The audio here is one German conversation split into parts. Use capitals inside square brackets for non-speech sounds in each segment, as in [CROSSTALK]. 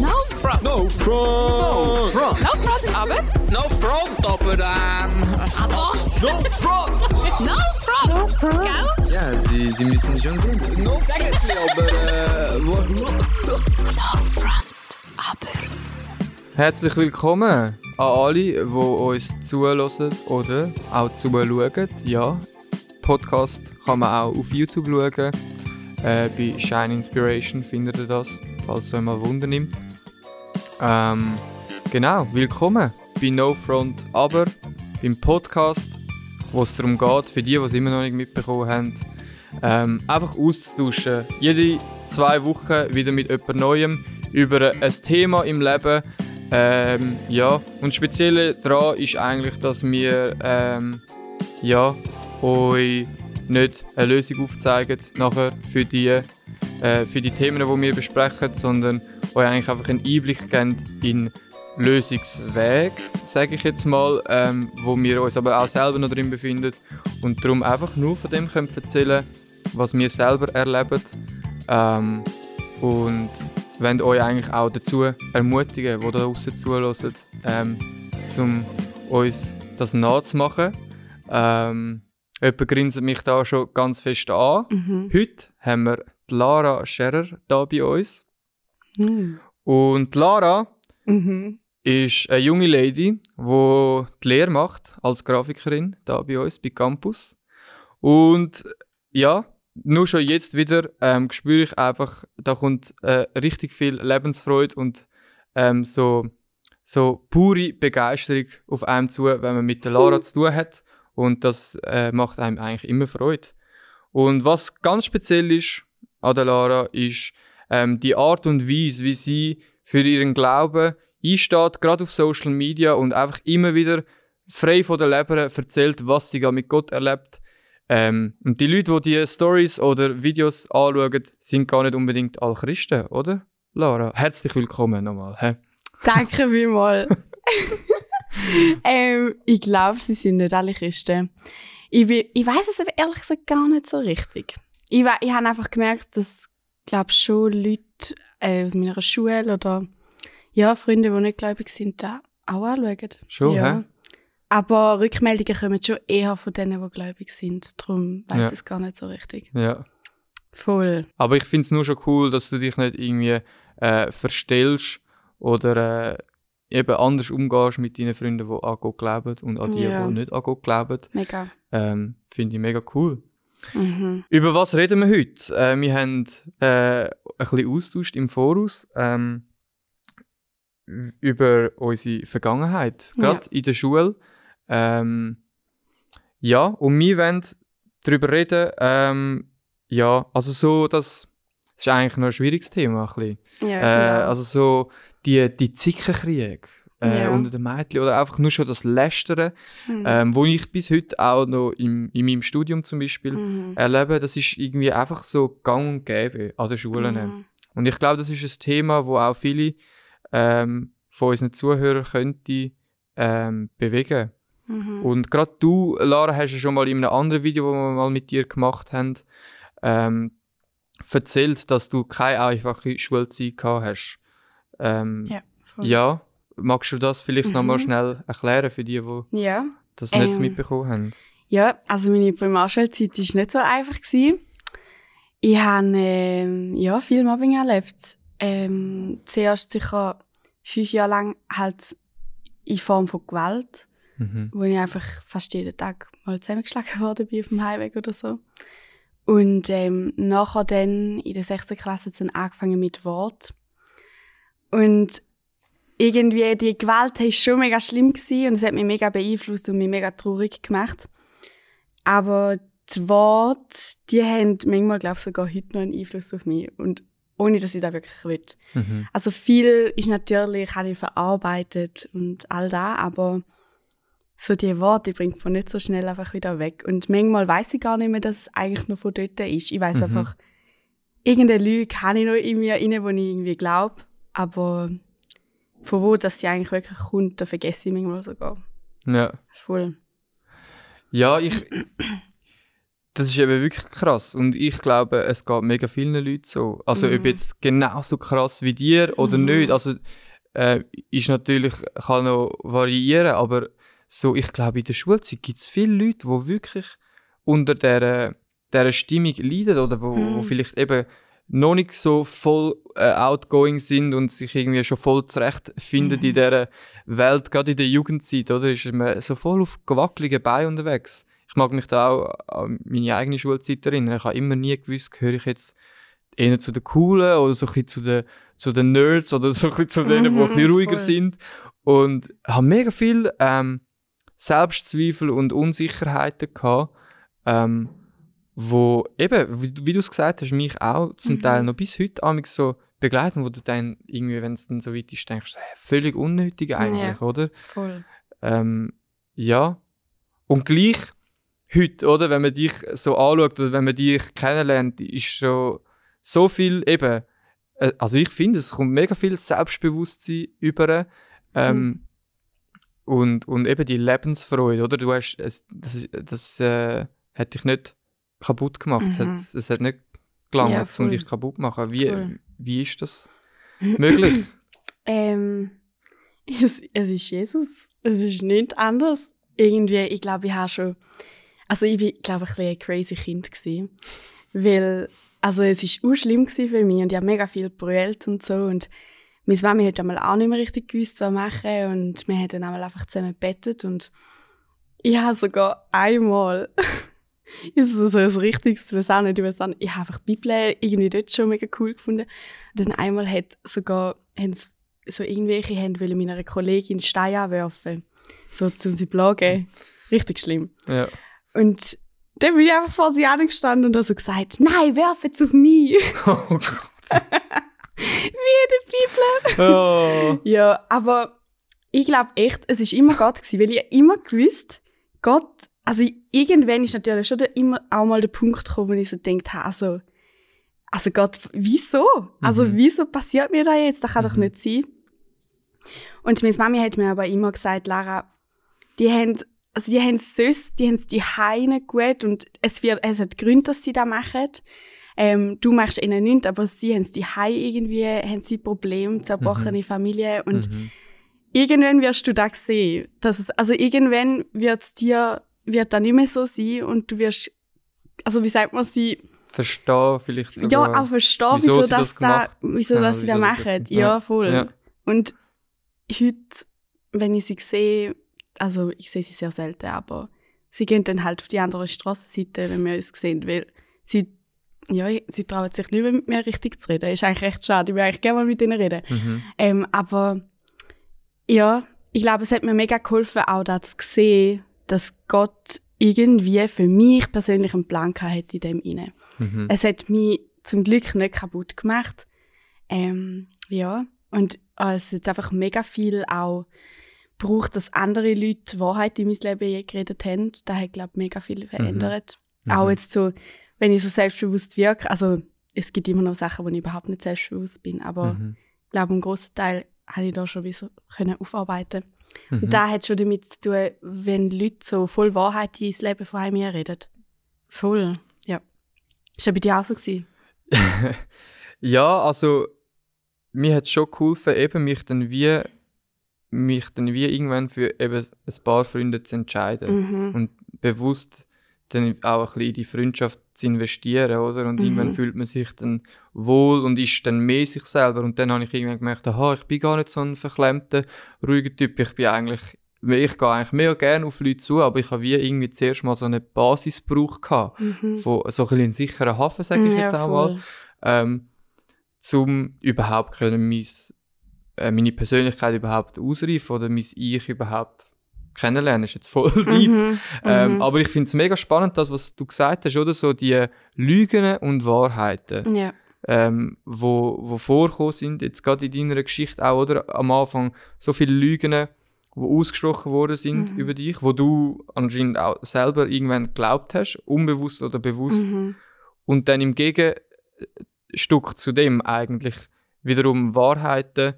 No front. No front! No front! No front, aber. No front, aber ähm... Aber. No front! No front. No front. Gell? Ja, Sie, Sie müssen schon sehen, das ist no Eigentlich, aber äh... Wo, No front, aber. Herzlich willkommen an alle, die uns zuhören oder auch zuschauen. Ja, Podcast kann man auch auf YouTube schauen. Äh, bei Shine Inspiration findet ihr das, falls es euch mal Wunder nimmt. Ähm, genau, willkommen bei No Front, aber beim Podcast, wo es darum geht, für die, die es immer noch nicht mitbekommen haben, ähm, einfach auszutauschen. Jede zwei Wochen wieder mit jemand Neuem über ein Thema im Leben. Ähm, ja, und das Spezielle daran ist eigentlich, dass wir ähm, ja, euch nicht eine Lösung aufzeigen nachher für die, äh, für die Themen, die wir besprechen, sondern euch eigentlich einfach einen Einblick geben in Lösungsweg, sage ich jetzt mal, ähm, wo wir uns aber auch selber noch drin befinden und darum einfach nur von dem können erzählen, was wir selber erleben ähm, und wollen euch eigentlich auch dazu ermutigen, die da draussen zuhören, ähm, um uns das nachzumachen. Ähm, jemand grinset mich da schon ganz fest an. Mhm. Heute haben wir die Lara Scherer da bei uns. Mhm. Und Lara Mhm. ist eine junge Lady, die die Lehre macht als Grafikerin da bei uns, bei Campus. Und ja, nur schon jetzt wieder ähm, spüre ich einfach, da kommt äh, richtig viel Lebensfreude und ähm, so, so pure Begeisterung auf einem zu, wenn man mit der Lara zu tun hat. Und das äh, macht einem eigentlich immer Freude. Und was ganz speziell ist an der Lara, ist ähm, die Art und Weise, wie sie für ihren Glauben einsteht, gerade auf Social Media und einfach immer wieder frei von der Leber erzählt, was sie mit Gott erlebt. Ähm, und die Leute, die die Stories oder Videos anschauen, sind gar nicht unbedingt alle Christen, oder? Lara, herzlich willkommen nochmal. Hä? Danke vielmals. [LAUGHS] [LAUGHS] ähm, ich glaube, sie sind nicht alle Christen. Ich, will- ich weiß es aber ehrlich gesagt gar nicht so richtig. Ich, ich habe einfach gemerkt, dass, glaube schon Leute äh, aus meiner Schule oder ja, Freunde, die nicht gläubig sind, da auch anschauen. Schon, ja. hä? Aber Rückmeldungen kommen schon eher von denen, die gläubig sind. Darum weiß Ja. ich es gar nicht so richtig. Ja. Voll. Aber ich finde es nur schon cool, dass du dich nicht irgendwie äh, verstellst oder äh, eben anders umgehst mit deinen Freunden, die an Gott glauben und an die, Ja. die nicht an Gott glauben. Mega. Ähm, finde ich mega cool. Mhm. Über was reden wir heute? Äh, wir haben äh, ein bisschen austauscht im Voraus ähm, über unsere Vergangenheit, gerade in der Schule. Ähm, ja, und wir wollen darüber reden, ähm, ja, also so, das, das ist eigentlich noch ein schwieriges Thema. Ein bisschen. Ja, Äh, genau. also so die, die Zickenkriege äh, Ja. unter den Mädchen oder einfach nur schon das Lästern, Mhm. ähm, wo ich bis heute auch noch im, in meinem Studium zum Beispiel Mhm. erlebe, das ist irgendwie einfach so gang und gäbe an den Schulen. Mhm. Und ich glaube, das ist ein Thema, wo auch viele ähm, von unseren Zuhörern könnte ähm, bewegen. Mhm. Und gerade du, Lara, hast ja schon mal in einem anderen Video, das wir mal mit dir gemacht haben, ähm, erzählt, dass du keine einfache Schulzeit gehabt hast. Ähm, Ja, ja, magst du das vielleicht noch mal Mhm. schnell erklären für die, die Ja. das nicht Ähm, mitbekommen haben? Ja, also meine Primarschulzeit war nicht so einfach. Gewesen. Ich habe ähm, ja, viel Mobbing erlebt. Ähm, zuerst sicher fünf Jahre lang halt in Form von Gewalt, Mhm. wo ich einfach fast jeden Tag mal zusammengeschlagen [LAUGHS] bin auf dem Heimweg oder so. Und ähm, nachher dann in der sechsten Klasse hat's dann angefangen mit Wort. Und irgendwie die Gewalt war schon mega schlimm gewesen und es hat mich mega beeinflusst und mich mega traurig gemacht. Aber die Worte, die haben manchmal, glaube ich, sogar heute noch einen Einfluss auf mich. Und ohne, dass ich das wirklich will. Mhm. Also viel ist natürlich, habe ich verarbeitet und all das, aber so die Worte, die bringt man nicht so schnell einfach wieder weg. Und manchmal weiß ich gar nicht mehr, dass es eigentlich noch von dort ist. Ich weiß Mhm. einfach, irgendeine Lüge habe ich noch in mir rein, wo ich irgendwie glaube, aber von wo das sie eigentlich wirklich kommt, da vergesse ich manchmal sogar. Ja. Voll. Ja, ich. das ist eben wirklich krass. Und ich glaube, es geht mega vielen Leuten so. Also, ob Mhm. jetzt genauso krass wie dir oder Mhm. nicht. Also, äh, ist natürlich, kann noch variieren, aber so, ich glaube, in der Schulzeit gibt es viele Leute, die wirklich unter dieser, dieser Stimmung leiden oder wo, wo Mhm. vielleicht eben noch nicht so voll äh, outgoing sind und sich irgendwie schon voll zurechtfinden Mhm. in dieser Welt, gerade in der Jugendzeit, oder? Ist man so voll auf gewackeligen Beinen unterwegs. Ich mag mich da auch an meine eigene Schulzeit erinnern. Ich habe immer nie gewusst, gehöre ich jetzt eher zu den Coolen oder so ein bisschen zu den, zu den Nerds oder so ein bisschen zu denen, die ein bisschen Mhm, ruhiger voll. sind. Und habe mega viel ähm, Selbstzweifel und Unsicherheiten gehabt, ähm, wo eben, wie, du- wie du es gesagt hast, mich auch zum Mhm. Teil noch bis heute amig so begleiten, wo du dann irgendwie, wenn es dann so weit ist, denkst, völlig unnötig eigentlich, oder? Voll. Ähm, ja. Und gleich heute, oder, wenn man dich so anschaut oder wenn man dich kennenlernt, ist schon so viel eben, äh, also ich finde, es kommt mega viel Selbstbewusstsein über ähm, und, und eben die Lebensfreude, oder? Du hast, es, das, das äh, hat dich nicht kaputt gemacht, es, Mhm. hat, es hat nicht gelangt, Ja, um voll. dich kaputt zu machen. Wie, Voll. wie ist das [LAUGHS] möglich? Ähm, es, es ist Jesus. Es ist nicht anders. Irgendwie, ich glaube, ich habe schon. Also, ich bin, glaube ich, ein, ein crazy Kind. Gewesen, weil, also, es war auch schlimm für mich und ich habe mega viel brüllt und so. Und meine Mami hat einmal auch nicht mehr richtig gewusst, was machen. Und wir haben dann einmal einfach zusammen gebettet. Und ich habe sogar einmal. [LAUGHS] ist so so ein richtiges, ich weiß auch nicht, ich weiß auch nicht, ich habe einfach die Bibel irgendwie dort schon mega cool gefunden. Und dann einmal hat sogar, haben so irgendwelche haben wollen meiner Kollegin Steine anwerfen. So, zum sie plagen. Richtig schlimm. ja. Und dann bin ich einfach vor sie angestanden und habe so gesagt, nein, werf jetzt auf mich. [LAUGHS] Oh Gott. [LAUGHS] Wie der Bibel. Oh. Ja, aber ich glaube echt, es ist immer Gott gewesen, weil ich immer gewusst, Gott, also irgendwann ist natürlich schon der, immer auch mal der Punkt gekommen, wo ich so habe, also, also Gott, wieso? Also Mhm. wieso passiert mir das jetzt? Das kann doch Mhm. nicht sein. Und meine Mami hat mir aber immer gesagt, Lara, die haben, also die haben es sonst, die haben es die Heine gut und es wird, es hat Gründe, dass sie das machen. Ähm, du machst ihnen nichts, aber sie haben die irgendwie, haben sie Probleme, zerbrochene Familie und Mhm. irgendwann wirst du das sehen. Dass es, also irgendwann wird es dir, wird da nicht mehr so sein und du wirst, also wie sagt man sie, Verstehen vielleicht sogar. ja, auch verstehen, wieso wieso, sie das das da, wieso Ja, das sie da machen. Ja, ja. voll. Ja. Und heute, wenn ich sie sehe, also ich sehe sie sehr selten, aber sie gehen dann halt auf die andere Straßenseite, wenn wir uns sehen, weil sie, ja, sie trauen sich nicht mehr mit mir richtig zu reden. Ist eigentlich recht schade, ich will eigentlich gerne mal mit ihnen reden. Mhm. Ähm, aber ja, ich glaube, es hat mir mega geholfen, auch das zu sehen, dass Gott irgendwie für mich persönlich einen Plan hat in dem inne. Mhm. Es hat mich zum Glück nicht kaputt gemacht. Ähm, ja, und äh, es hat einfach mega viel auch gebraucht, dass andere Leute Wahrheit in mein Leben je geredet haben. Das hat, glaube ich, mega viel verändert. Mhm. Auch jetzt so, wenn ich so selbstbewusst wirke, also es gibt immer noch Sachen, wo ich überhaupt nicht selbstbewusst bin, aber Mhm. ich glaube, einen grossen Teil habe ich da schon wieder können aufarbeiten Mhm. Und das hat schon damit zu tun, wenn Leute so voll Wahrheit ins Leben von einem reden. Voll, ja. Ist ja bei dir auch so gewesen? [LAUGHS] ja, also mir hat es schon geholfen, eben mich dann wie mich dann wie irgendwann für eben ein paar Freunde zu entscheiden Mhm. und bewusst dann auch ein bisschen in die Freundschaft zu investieren, oder? Und Mhm. irgendwann fühlt man sich dann wohl und ist dann mehr sich selber. Und dann habe ich irgendwann gemerkt, aha, ich bin gar nicht so ein verklemmter, ruhiger Typ. Ich bin eigentlich, ich gehe eigentlich mehr gerne auf Leute zu, aber ich habe wie irgendwie zuerst mal so eine Basis gebraucht. Mhm. Von so ein bisschen einen sicheren Hafen, sage ich Ja, jetzt auch mal voll. ähm, zum überhaupt können mein, äh, meine Persönlichkeit überhaupt ausreifen oder mein Ich überhaupt kennenlernen. Ist jetzt voll [LAUGHS] deep. Mhm. Ähm, Mhm. aber ich finde es mega spannend, das, was du gesagt hast, oder? So die Lügen und Wahrheiten, Ja. ähm, wo, wo vorgekommen sind, jetzt gerade in deiner Geschichte auch, oder? Am Anfang so viele Lügen, wo ausgesprochen worden sind Mhm. über dich, wo du anscheinend auch selber irgendwann geglaubt hast, unbewusst oder bewusst Mhm. und dann im Gegenstück zu dem eigentlich wiederum Wahrheiten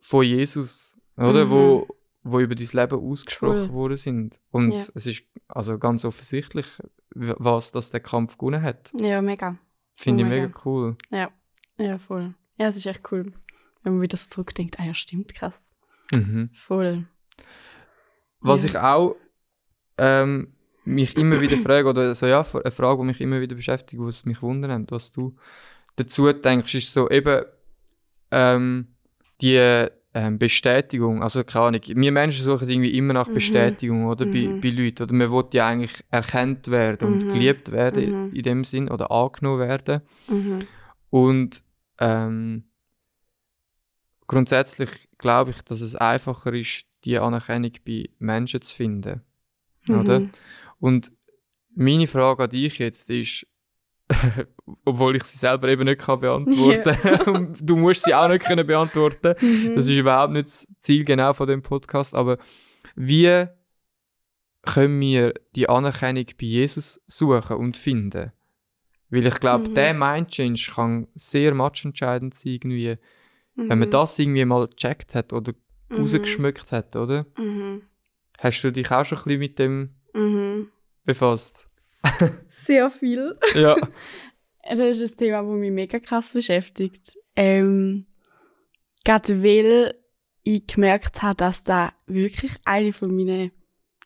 von Jesus, oder? Mhm. Wo, wo über dein Leben ausgesprochen Cool. worden sind. Und Ja. es ist also ganz offensichtlich, was das der Kampf gewonnen hat. Ja, mega. Finde Oh ich mega cool. Ja, ja, voll. Ja, es ist echt cool, wenn man wieder so zurückdenkt. Ah ja, stimmt, krass. Mhm. Voll. Was Ja. ich auch ähm, mich immer wieder [CLEARS THROAT] frage, oder so ja, eine Frage, die mich immer wieder beschäftigt, was mich wundert, was du dazu denkst, ist so eben ähm, die ähm, Bestätigung. Also keine Ahnung, wir Menschen suchen irgendwie immer nach Mhm. Bestätigung, oder? Bei, Mhm. bei Leuten. Oder man will ja eigentlich erkannt werden und Mhm. geliebt werden Mhm. in dem Sinn oder angenommen werden. Mhm. Und ähm, grundsätzlich glaube ich, dass es einfacher ist, die Anerkennung bei Menschen zu finden. Oder? Mhm. Und meine Frage an dich jetzt ist, [LAUGHS] obwohl ich sie selber eben nicht kann beantworten [LAUGHS] und du musst sie auch nicht können beantworten. Mhm. Das ist überhaupt nicht das Ziel genau von dem Podcast. Aber wie können wir die Anerkennung bei Jesus suchen und finden? Weil ich glaube, Mhm. der Mind-Change kann sehr matchentscheidend sein, irgendwie, wenn man Mhm. das irgendwie mal gecheckt hat oder Mhm. rausgeschmückt hat, oder? Mhm. Hast du dich auch schon ein bisschen mit dem Mhm. befasst? [LAUGHS] Sehr viel. Ja. [LAUGHS] Das ist ein Thema, das mich mega krass beschäftigt. Ähm, gerade weil ich gemerkt habe, dass da wirklich eine von meinen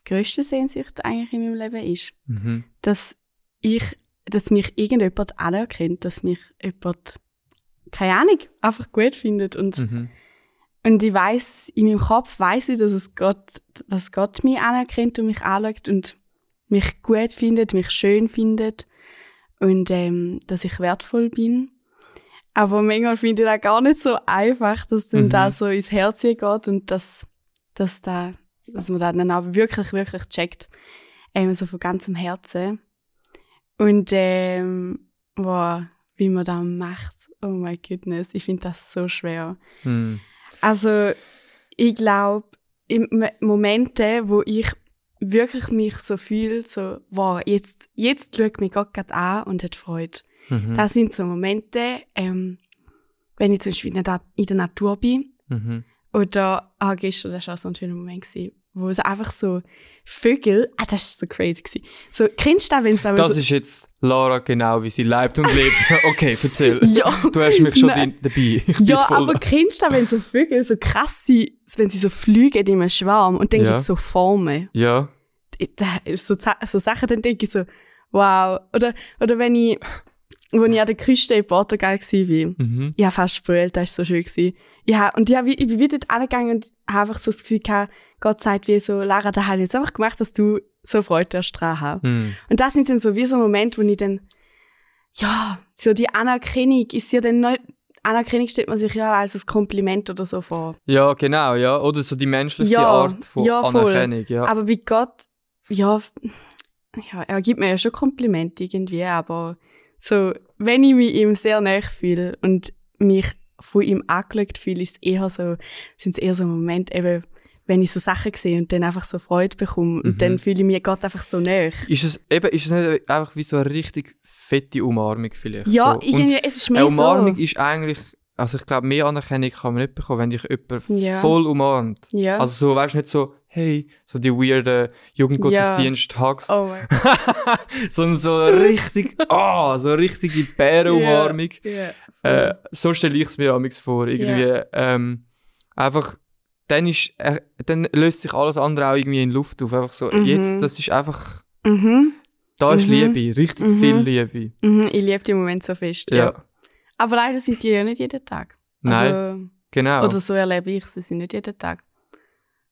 grössten Sehnsüchte eigentlich in meinem Leben ist. mhm. Dass ich, dass mich irgendjemand anerkennt, dass mich jemand, keine Ahnung, einfach gut findet und Mhm. und ich weiß in meinem Kopf weiß ich, dass es Gott, dass Gott mich anerkennt und mich anschaut und mich gut findet, mich schön findet und ähm, dass ich wertvoll bin. Aber manchmal finde ich das gar nicht so einfach, dass dann Mhm. da so ins Herz geht und dass, dass, da, dass man das dann auch wirklich, wirklich checkt. Ähm, so von ganzem Herzen. Und ähm, wow, wie man das macht. Oh my goodness, ich finde das so schwer. Mhm. Also, ich glaube, Momente, wo ich wirklich mich so fühle, so, wow, jetzt, jetzt schaut mich Gott gerade an und hat Freude. Mhm. Das sind so Momente, ähm, wenn ich zum Beispiel in der, in der Natur bin Mhm. oder, ah, gestern, das war auch so ein schöner Moment, gewesen, wo es einfach so Vögel, ah, das ist so crazy gewesen. So, kennst du das, wenn es aber Das so, ist jetzt Lara genau, wie sie lebt und lebt. [LAUGHS] okay, erzähl. ja, Du hast mich schon Nein. dabei. Ich Ja, aber kennst du das, wenn so Vögel so krass sind, wenn sie so fliegen in einem Schwarm und dann Ja. gibt es so Formen? Ja. So, so Sachen, dann denke ich so, wow. Oder, oder wenn ich, wo ich an der Küste in Portugal war, Mhm. ich habe fast gespült, das war so schön. Gewesen. Ja, und hab, wie- ich bin wieder angegangen und habe einfach so das Gefühl gehabt, Gott sagt wie so, Lara, da habe ich jetzt einfach gemacht, dass du so Freude erst dran hast. Mhm. Und das sind dann so wie so Momente, wo ich dann, ja, so die Anerkennung ist ja dann nicht, Anerkennung stellt man sich ja als ein Kompliment oder so vor. Ja, genau, ja. Oder so die menschliche Ja, Art von ja. Anerkennung. Ja. Aber bei Gott, ja, ja, er gibt mir ja schon Komplimente irgendwie, aber so, wenn ich mich ihm sehr nahe fühle und mich von ihm angeschaut fühle, ist eher so, sind es eher so Momente eben, wenn ich so Sachen sehe und dann einfach so Freude bekomme Mhm. und dann fühle ich mich Gott einfach so nahe. Ist es eben, ist es nicht einfach wie so eine richtig fette Umarmung vielleicht? Ja, so. irgendwie, es ist mehr eine Umarmung so. ist eigentlich, also ich glaube, mehr Anerkennung kann man nicht bekommen, wenn dich jemand Ja. voll umarmt. Ja. Also so, weißt du, nicht so, hey, so die weirden Jugendgottesdienst-Hugs, oh mein [LAUGHS] sondern so richtig, ah, so richtige Bärenumarmung. Ja. Äh, so stelle ich es mir amigs vor. Irgendwie, ähm, einfach, dann, ist, äh, dann löst sich alles andere auch irgendwie in Luft auf. Einfach so, Mhm. jetzt, das ist einfach, Mhm. da ist Mhm. Liebe, richtig Mhm. viel Liebe. Mhm. Ich liebe die Moment so fest. Ja, Ja. Aber leider sind die ja nicht jeden Tag. nein, Also, genau. Oder so erlebe ich sie, sind nicht jeden Tag.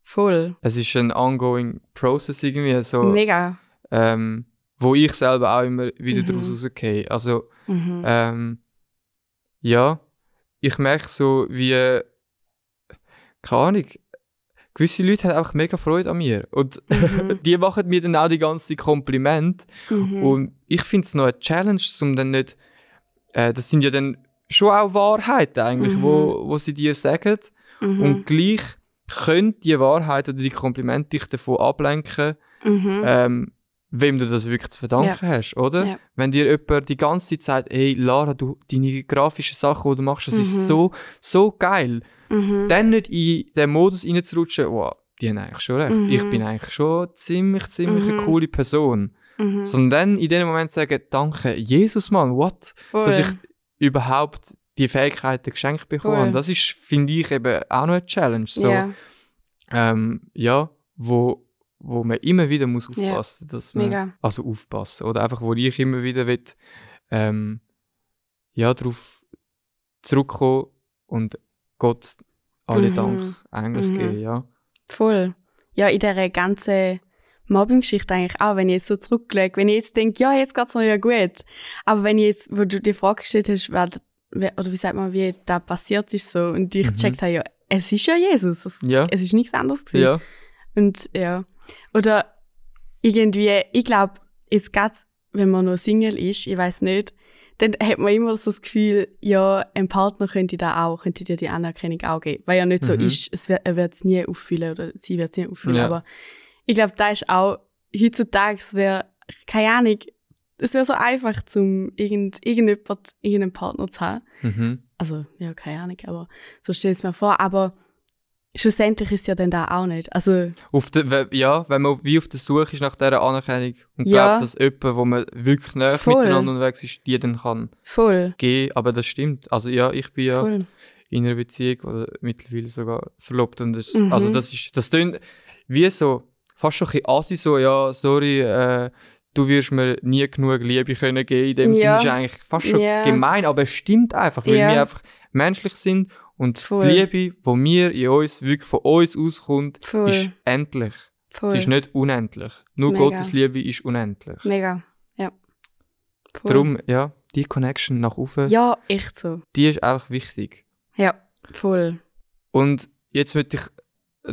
Voll. es ist ein ongoing process irgendwie, so, Mega. ähm, wo ich selber auch immer wieder Mhm. daraus rausgehe. Also, Mhm. ähm, ja, ich merke so, wie, keine Ahnung, gewisse Leute haben einfach mega Freude an mir. Und Mhm. [LAUGHS] die machen mir dann auch die ganze Kompliment. Mhm. Und ich finde es noch eine Challenge, um dann nicht, äh, das sind ja dann schon auch Wahrheiten eigentlich, Mhm. wo, wo sie dir sagen. Mhm. Und gleich können die Wahrheit oder die Komplimente dich davon ablenken, Mhm. ähm, wem du das wirklich zu verdanken hast, oder? Ja. Wenn dir jemand die ganze Zeit sagt, hey Lara, du, deine grafischen Sachen, die du machst, das ist Mhm. so, so geil, Mhm. dann nicht in den Modus reinzurutschen, wow, die haben eigentlich schon recht. Mhm. Ich bin eigentlich schon ziemlich, ziemlich eine Mhm. coole Person. Mhm. Sondern dann in dem Moment sagen, danke, Jesus, Mann, what? Voll. Dass ich überhaupt die Fähigkeiten geschenkt bekomme. Voll. Und das ist, finde ich, eben auch noch eine Challenge. So, ja, ähm, ja, wo, wo man immer wieder muss aufpassen dass man, mega. also aufpassen, oder einfach, wo ich immer wieder will, ähm, ja, darauf zurückkommen und Gott alle Mhm. Dank eigentlich Mhm. geben, ja. Voll. Ja, in dieser ganzen Mobbing-Geschichte eigentlich auch, wenn ich jetzt so zurücklege, wenn ich jetzt denke, ja, jetzt geht's noch ja gut. Aber wenn ich jetzt, wo du die Frage gestellt hast, wer, oder wie sagt man, wie da passiert ist so, und ich Mhm. gecheckt habe, ja, es ist ja Jesus. Es, Ja, es ist nichts anderes gewesen. ja, Und ja. Oder irgendwie, ich glaube, jetzt gerade, wenn man noch Single ist, ich weiß nicht, dann hat man immer so das Gefühl, ja, ein Partner könnte da auch, könnte dir die Anerkennung auch geben. Weil ja nicht so Mhm. ist, es wird, er wird es nie auffüllen oder sie wird es nie auffüllen. Ja. Aber ich glaube, da ist auch, heutzutage, es wäre, keine Ahnung, es wäre so einfach, zum irgend, irgendjemand, irgendeinen Partner zu haben. mhm. Also, ja, keine Ahnung, aber so stelle ich es mir vor. Aber schlussendlich ist es ja dann da auch nicht. Also, Auf we- ja, wenn man wie auf der Suche ist nach dieser Anerkennung und Ja. glaubt, dass jemand, wo man wirklich näher miteinander unterwegs ist, die dann kann voll. gehen, aber das stimmt. Also ja, ich bin ja Voll. in einer Beziehung oder mittlerweile sogar verlobt und das, Mhm. also das ist, das tönt wie so, fast schon ein bisschen assi so, ja, sorry, äh, du wirst mir nie genug Liebe können geben, in dem Ja. Sinne ist eigentlich fast schon Ja. gemein, aber es stimmt einfach, weil Ja. wir einfach menschlich sind und Voll. die Liebe, die mir in uns, wirklich von uns auskommt, Voll. ist endlich. Voll. Sie ist nicht unendlich. Nur Mega. Gottes Liebe ist unendlich. Mega. Ja. Voll. Darum, ja, die Connection nach oben, Ja, echt so. die ist einfach wichtig. Ja, voll. Und jetzt möchte ich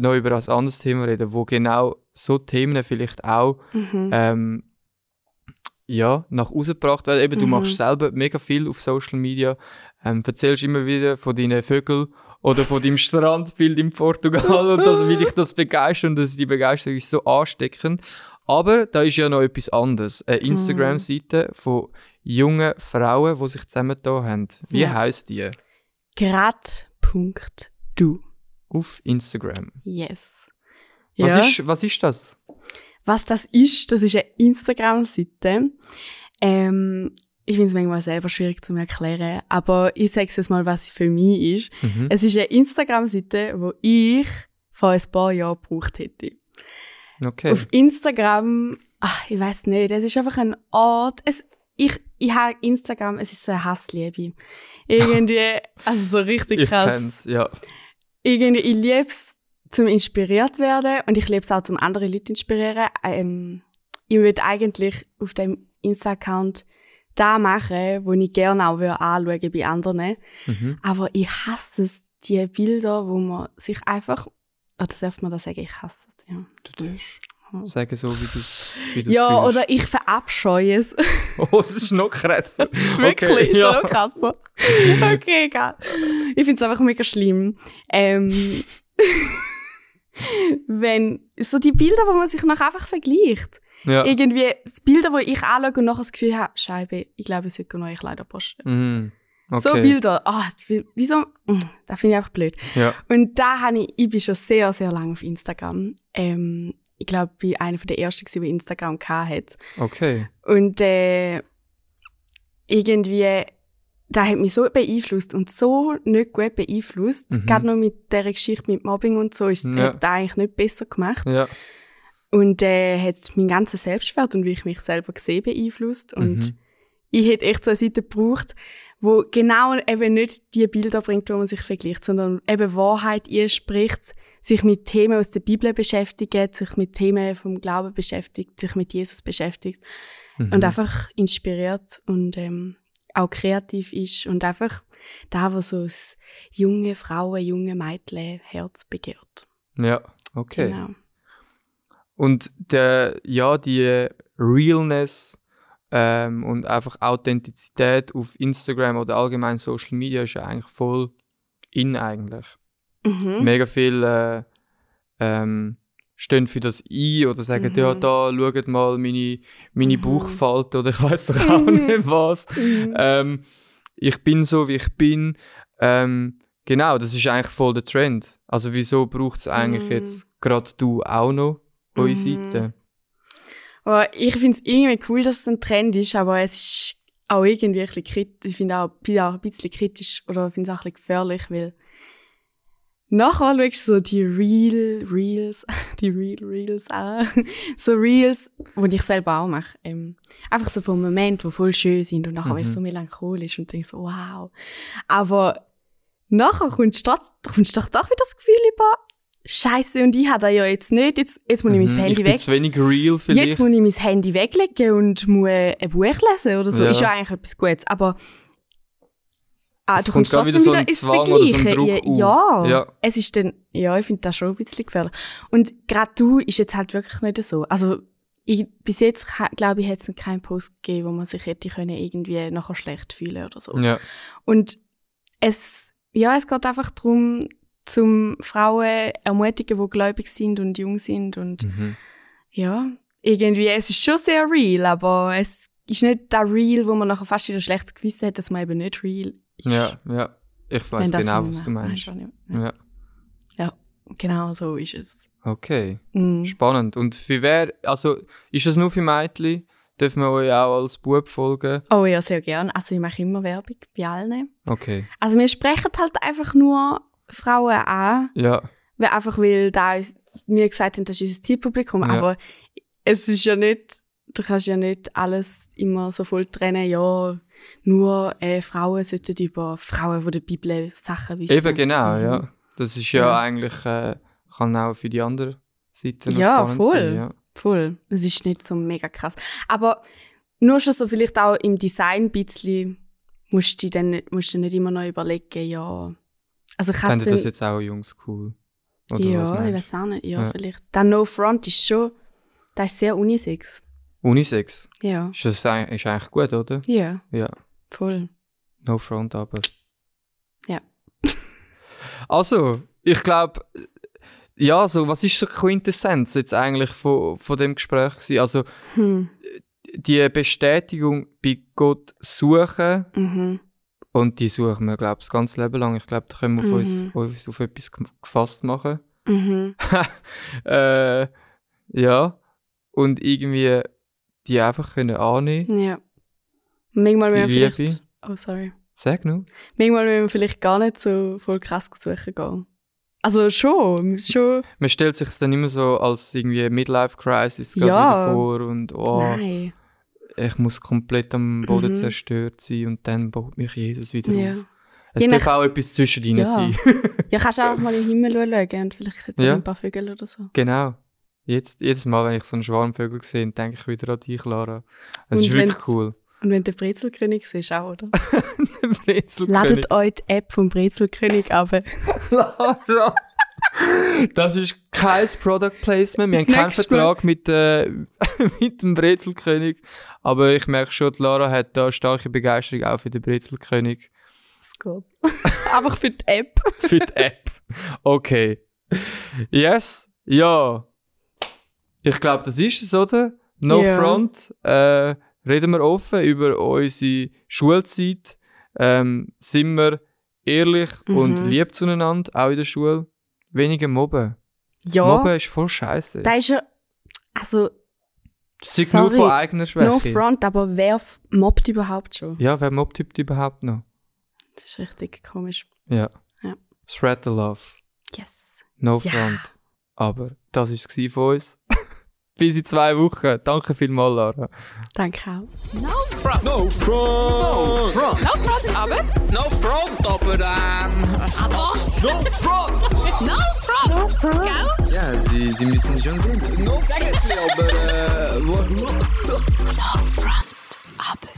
noch über ein anderes Thema reden, wo genau so Themen vielleicht auch Mhm. ähm, ja, nach außen gebracht werden. Eben, du Mhm. machst selber mega viel auf Social Media, ähm, erzählst immer wieder von deinen Vögeln oder von deinem Strandbild in Portugal und das, wie dich das begeistert und das, die Begeisterung ist so ansteckend. Aber da ist ja noch etwas anderes. Eine Mhm. Instagram-Seite von jungen Frauen, die sich zusammengetan haben. Wie Ja. heisst die? Grad.du. Auf Instagram. Yes. Was, ja. ist, was ist das? Was das ist, das ist eine Instagram-Seite. Ähm, ich finde es manchmal selber schwierig zu erklären, aber ich sage es jetzt mal, was sie für mich ist. Mhm. Es ist eine Instagram-Seite, wo ich vor ein paar Jahren gebraucht hätte. Okay. Auf Instagram, ach, ich weiß nicht, es ist einfach ein Ort. Es, ich, ich habe Instagram, es ist so eine Hassliebe. [LAUGHS] Irgendwie, also so richtig Ich krass. kenn's, ja. Irgendwie, ich liebe es, zum inspiriert werden und ich liebe es auch, zum andere Leute inspirieren. Ähm, ich würde eigentlich auf dem Insta-Account da machen, wo ich gerne auch anschauen bei anderen. Mhm. Aber ich hasse es, die Bilder, wo man sich einfach, oder darf man das sagen, ich hasse es, ja. Du darfst sagen so, wie du es wie du's Ja, fühlst. oder ich verabscheue es. [LAUGHS] Oh, das ist noch krasser. [LAUGHS] Wirklich, Okay, ist ja. schon krasser. [LAUGHS] Okay, egal. Ich finde es einfach mega schlimm. Ähm, wenn so die Bilder, wo man sich noch einfach vergleicht. Ja. Irgendwie das Bilder, wo ich anschaue und nachher das Gefühl habe, Scheibe, ich glaube, ich sollte neue Kleider posten. Mhm. Okay. So Bilder, ah, wie- wieso? Mm, Das finde ich einfach blöd. Ja. Und da habe ich, ich bin schon sehr, sehr lange auf Instagram. Ähm, ich glaube, ich war einer der ersten, die Instagram hatte. Okay. Und äh, irgendwie, da hat mich so beeinflusst und so nicht gut beeinflusst. Mhm. Gerade noch mit der Geschichte mit Mobbing und so, ist Ja. hat das eigentlich nicht besser gemacht. Ja. Und äh, hat mein ganzes Selbstwert und wie ich mich selber gesehen beeinflusst. Und Mhm. ich hätte echt so eine Seite gebraucht, wo genau eben nicht die Bilder bringt, wo man sich vergleicht, sondern eben Wahrheit ihr spricht, sich mit Themen aus der Bibel beschäftigt, sich mit Themen vom Glauben beschäftigt, sich mit Jesus beschäftigt Mhm. und einfach inspiriert und ähm, auch kreativ ist und einfach da, wo so das junge Frauen, junge Mädchen Herz begehrt. Ja. Okay. Genau. Und der, ja, die Realness ähm, und einfach Authentizität auf Instagram oder allgemein Social Media ist ja eigentlich voll in eigentlich. Mhm. Mega viel äh, ähm, stehen für das ein oder sagen, Mhm. ja, da, schaut mal meine, meine Mhm. Bauchfalte oder ich weiß doch auch Mhm. nicht was. [LAUGHS] Mhm. Ähm, ich bin so, wie ich bin. Ähm, genau, das ist eigentlich voll der Trend. Also wieso braucht es eigentlich Mhm. jetzt gerade du auch noch eure. Seite? Aber ich finde es irgendwie cool, dass es ein Trend ist, aber es ist auch irgendwie ein bisschen kritisch. Ich finde auch, bin auch ein bisschen kritisch oder finde es auch ein bisschen gefährlich, weil nachher schaust du so die Real Reels, [LAUGHS] die Real Reels an, so Reels, die ich selber auch mache. Ähm, einfach so von Momenten, die voll schön sind und nachher Mhm. wirst du so melancholisch und denkst so, wow. Aber nachher kommst du, trotz- kommst du doch doch wieder das Gefühl über, Scheiße, und ich habe da ja jetzt nicht, jetzt, jetzt muss ich mein Mhm, Handy ich weg. zu wenig real vielleicht. Jetzt muss ich mein Handy weglegen und muss ein Buch lesen oder so. Ja. Ist ja eigentlich etwas Gutes. Aber ah, du kommst trotzdem wieder so wieder ins Zwang so Vergleichen. Druck ja, ja. Ja. Es ist dann, ja, ich finde das schon ein bisschen gefährlich. Und gerade du ist jetzt halt wirklich nicht so. Also, ich, bis jetzt, glaube ich, hätte es noch keinen Post gegeben, wo man sich hätte können irgendwie nachher schlecht fühlen oder so. Ja. Und es, ja, es geht einfach darum, zum Frauen ermutigen, die gläubig sind und jung sind und Mhm. ja, irgendwie, es ist schon sehr real, aber es ist nicht der real, wo man nachher fast wieder ein schlechtes Gewissen hat, dass man eben nicht real ist. ja, ja. Ich weiß genau, was du meinst. Nicht. Ja. Genau so ist es. Okay. Mhm. Spannend. Und für wer, also ist das nur für Mädchen? Dürfen wir euch auch als Bub folgen? Oh ja, sehr gern. Also ich mache immer Werbung bei allen. Okay. Also wir sprechen halt einfach nur Frauen an, Ja. weil einfach weil da ist, mir gesagt haben, das ist unser Zielpublikum, Ja. aber es ist ja nicht, du kannst ja nicht alles immer so voll trennen, ja, nur äh, Frauen sollten über Frauen, die der Bibel Sachen wissen. Eben genau, Mhm. ja. Das ist ja, Ja. eigentlich, äh, kann auch für die andere Seite noch Ja, voll. sein. Ja. Voll. Es ist nicht so mega krass. Aber nur schon so vielleicht auch im Design ein bisschen musst du dann nicht, musst du nicht immer noch überlegen, ja. Also kannst du das jetzt auch Jungs cool? Oder Ja, ich weiß auch nicht. Ja, Ja. vielleicht. Dann No Front ist schon, das ist sehr unisex. Unisex. Ja. Ist das eigentlich, ist eigentlich gut, oder? Ja, Ja. voll. No front aber. Ja. [LAUGHS] Also, ich glaube, ja, so, was ist so Quintessenz jetzt eigentlich von, von dem Gespräch gewesen? Also, Hm. die Bestätigung bei Gott suchen Mhm. und die suchen wir, glaube ich, das ganze Leben lang. Ich glaube, da können wir auf Mhm. uns, uns auf etwas ge- gefasst machen. Mhm. [LAUGHS] äh, ja. Und irgendwie die einfach können annehmen. Ja. Manchmal müssen wir Liebe. vielleicht. Oh, sorry. Sag nur. Manchmal müssen wir vielleicht gar nicht so voll krass suchen gehen. Also schon, schon. Man stellt sich dann immer so als irgendwie Midlife-Crisis Ja. wieder vor und oh, Nein. ich muss komplett am Boden Mhm. zerstört sein und dann baut mich Jesus wieder Ja. auf. Es Je darf auch etwas zwischendrin Ja. sein. Ja, kannst du auch mal in den Himmel schauen und vielleicht hat es Ja. ein paar Vögel oder so. genau. Jetzt, jedes Mal, wenn ich so einen Schwarm Vögel sehe, denke ich wieder an dich, Lara. Es ist wirklich cool. Und wenn der Brezelkönig siehst, auch, oder? [LAUGHS] Brezelkönig. Ladet euch die App vom Brezelkönig ab. [LAUGHS] Lara. Das ist kein Product Placement. Wir Das haben keinen Vertrag mit, äh, [LAUGHS] mit dem Brezelkönig. Aber ich merke schon, Lara hat da starke Begeisterung auch für den Brezelkönig. Das geht. Einfach für die App. Für die App. Okay. Yes. Ja. Ich glaube, das ist es, oder? No Ja. front. Äh, reden wir offen über unsere Schulzeit. Ähm, sind wir ehrlich und Mhm. lieb zueinander, auch in der Schule. Weniger mobben. Ja. Mobben ist voll scheiße. Da ist ja. Also, ist nur von eigener Schwäche. no front, aber wer mobbt überhaupt schon? Ja, wer mobbt überhaupt noch? Das ist richtig komisch. Ja. Ja. Spread the love. Yes. No Ja. front. Aber das war es von uns bis in zwei Wochen. Danke vielmals, Lara. Danke auch. No front. No front. No front. No front, aber? No front, aber ähm... Aber? No front. [LAUGHS] no front. No front. Gell? Ja, sie, sie müssen schon sehen, äh, no front, aber... Äh, no front, aber...